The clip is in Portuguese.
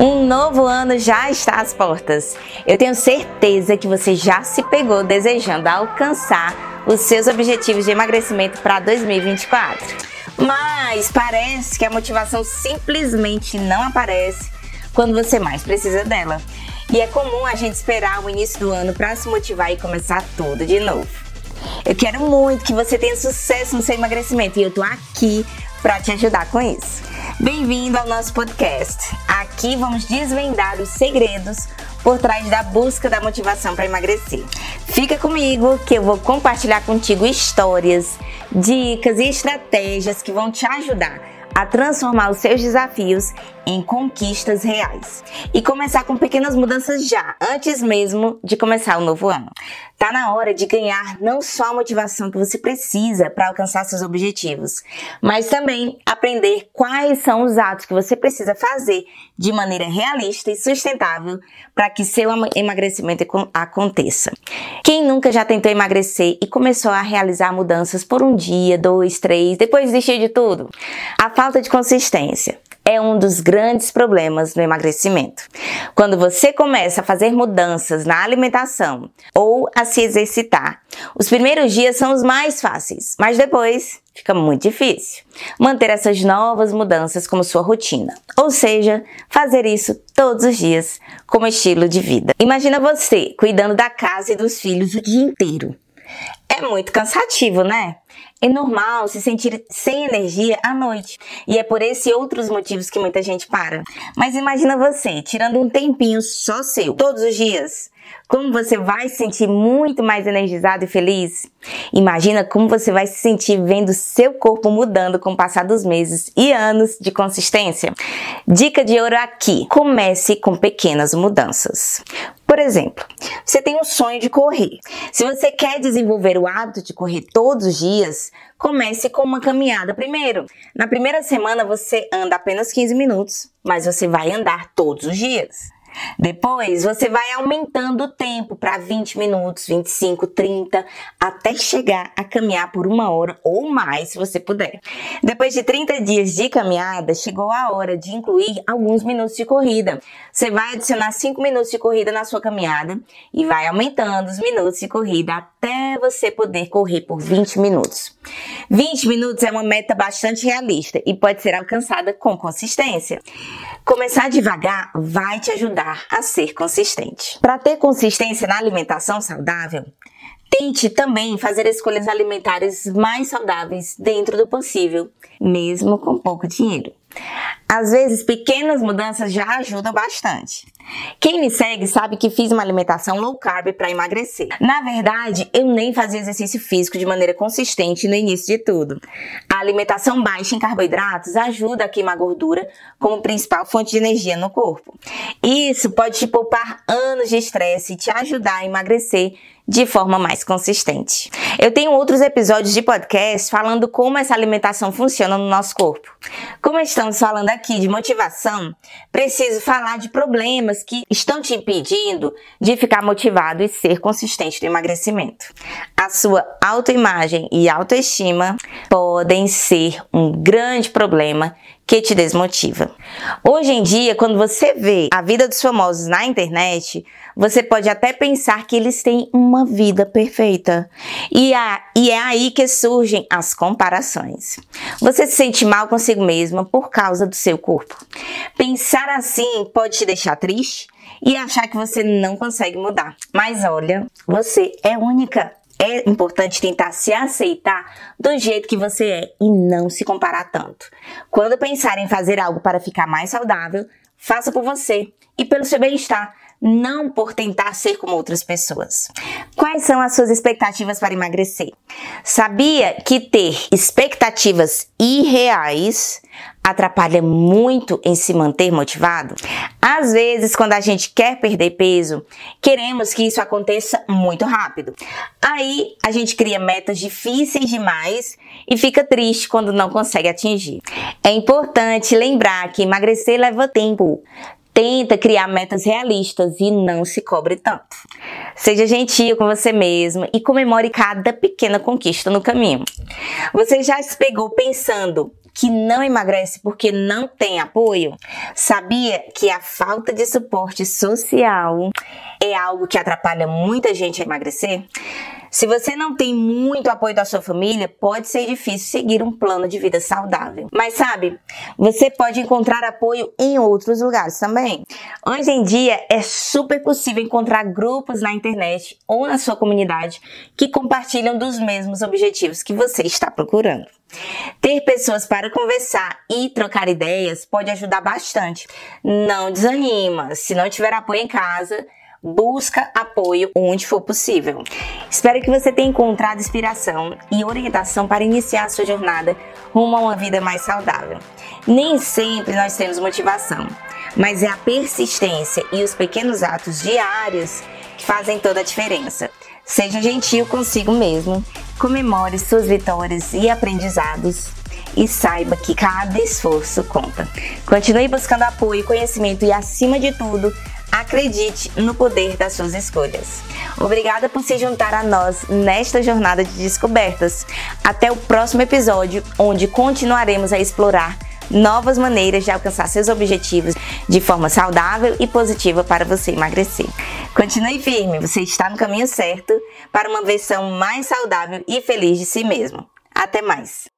Um novo ano já está às portas. Eu tenho certeza que você já se pegou desejando alcançar os seus objetivos de emagrecimento para 2024. Mas parece que a motivação simplesmente não aparece quando você mais precisa dela. E é comum a gente esperar o início do ano para se motivar e começar tudo de novo. Eu quero muito que você tenha sucesso no seu emagrecimento e eu tô aqui para te ajudar com isso. Bem-vindo ao nosso podcast. Aqui vamos desvendar os segredos por trás da busca da motivação para emagrecer. Fica comigo que eu vou compartilhar contigo histórias, dicas e estratégias que vão te ajudar a transformar os seus desafios em conquistas reais e começar com pequenas mudanças já, antes mesmo de começar o novo ano. Tá na hora de ganhar não só a motivação que você precisa para alcançar seus objetivos, mas também aprender quais são os atos que você precisa fazer de maneira realista e sustentável para que seu emagrecimento aconteça. Quem nunca já tentou emagrecer e começou a realizar mudanças por um dia, dois, três, depois desistiu de tudo? A falta de consistência é um dos grandes problemas no emagrecimento. Quando você começa a fazer mudanças na alimentação ou a se exercitar, os primeiros dias são os mais fáceis, mas depois fica muito difícil manter essas novas mudanças como sua rotina. Ou seja, fazer isso todos os dias como estilo de vida. Imagina você cuidando da casa e dos filhos o dia inteiro. É muito cansativo, né? É normal se sentir sem energia à noite. E é por esse e outros motivos que muita gente para. Mas imagina você tirando um tempinho só seu, todos os dias. Como você vai se sentir muito mais energizado e feliz? Imagina como você vai se sentir vendo seu corpo mudando com o passar dos meses e anos de consistência. Dica de ouro aqui: comece com pequenas mudanças. Exemplo, você tem um sonho de correr. Se você quer desenvolver o hábito de correr todos os dias, comece com uma caminhada primeiro. Na primeira semana você anda apenas 15 minutos, mas você vai andar todos os dias. Depois você vai aumentando o tempo para 20 minutos, 25, 30, até chegar a caminhar por uma hora ou mais, se você puder. Depois de 30 dias de caminhada, chegou a hora de incluir alguns minutos de corrida. Você vai adicionar 5 minutos de corrida na sua caminhada e vai aumentando os minutos de corrida até você poder correr por 20 minutos. 20 minutos é uma meta bastante realista e pode ser alcançada com consistência. Começar devagar vai te ajudar a ser consistente. Para ter consistência na alimentação saudável, Tente também fazer escolhas alimentares mais saudáveis dentro do possível, mesmo com pouco dinheiro. Às vezes, pequenas mudanças já ajudam bastante. Quem me segue sabe que fiz uma alimentação low carb para emagrecer. Na verdade, eu nem fazia exercício físico de maneira consistente no início de tudo. A alimentação baixa em carboidratos ajuda a queimar gordura como principal fonte de energia no corpo. Isso pode te poupar anos de estresse e te ajudar a emagrecer de forma mais consistente. Eu tenho outros episódios de podcast falando como essa alimentação funciona no nosso corpo. Como estamos falando aqui de motivação, preciso falar de problemas que estão te impedindo de ficar motivado e ser consistente no emagrecimento. A sua autoimagem e autoestima podem ser um grande problema que te desmotiva. Hoje em dia, quando você vê a vida dos famosos na internet, você pode até pensar que eles têm uma vida perfeita. E, a, e é aí que surgem as comparações. Você se sente mal consigo mesma por causa do seu corpo. Pensar assim pode te deixar triste e achar que você não consegue mudar. Mas olha, você é única é importante tentar se aceitar do jeito que você é e não se comparar tanto. Quando pensar em fazer algo para ficar mais saudável, faça por você e pelo seu bem-estar, não por tentar ser como outras pessoas. Quais são as suas expectativas para emagrecer? Sabia que ter expectativas irreais atrapalha muito em se manter motivado? Às vezes, quando a gente quer perder peso, queremos que isso aconteça muito rápido. Aí a gente cria metas difíceis demais e fica triste quando não consegue atingir. É importante lembrar que emagrecer leva tempo. Tenta criar metas realistas e não se cobre tanto. Seja gentil com você mesmo e comemore cada pequena conquista no caminho. Você já se pegou pensando que não emagrece porque não tem apoio? Sabia que a falta de suporte social é algo que atrapalha muita gente a emagrecer? Se você não tem muito apoio da sua família, pode ser difícil seguir um plano de vida saudável. Mas sabe, você pode encontrar apoio em outros lugares também. Hoje em dia é super possível encontrar grupos na internet ou na sua comunidade que compartilham dos mesmos objetivos que você está procurando. Ter pessoas para conversar e trocar ideias pode ajudar bastante. Não desanima. Se não tiver apoio em casa, busca apoio onde for possível. Espero que você tenha encontrado inspiração e orientação para iniciar a sua jornada rumo a uma vida mais saudável. Nem sempre nós temos motivação, mas é a persistência e os pequenos atos diários que fazem toda a diferença. Seja gentil consigo mesmo, comemore suas vitórias e aprendizados e saiba que cada esforço conta. Continue buscando apoio, conhecimento e, acima de tudo, Acredite no poder das suas escolhas. Obrigada por se juntar a nós nesta jornada de descobertas. Até o próximo episódio, onde continuaremos a explorar novas maneiras de alcançar seus objetivos de forma saudável e positiva para você emagrecer. Continue firme, você está no caminho certo para uma versão mais saudável e feliz de si mesmo. Até mais!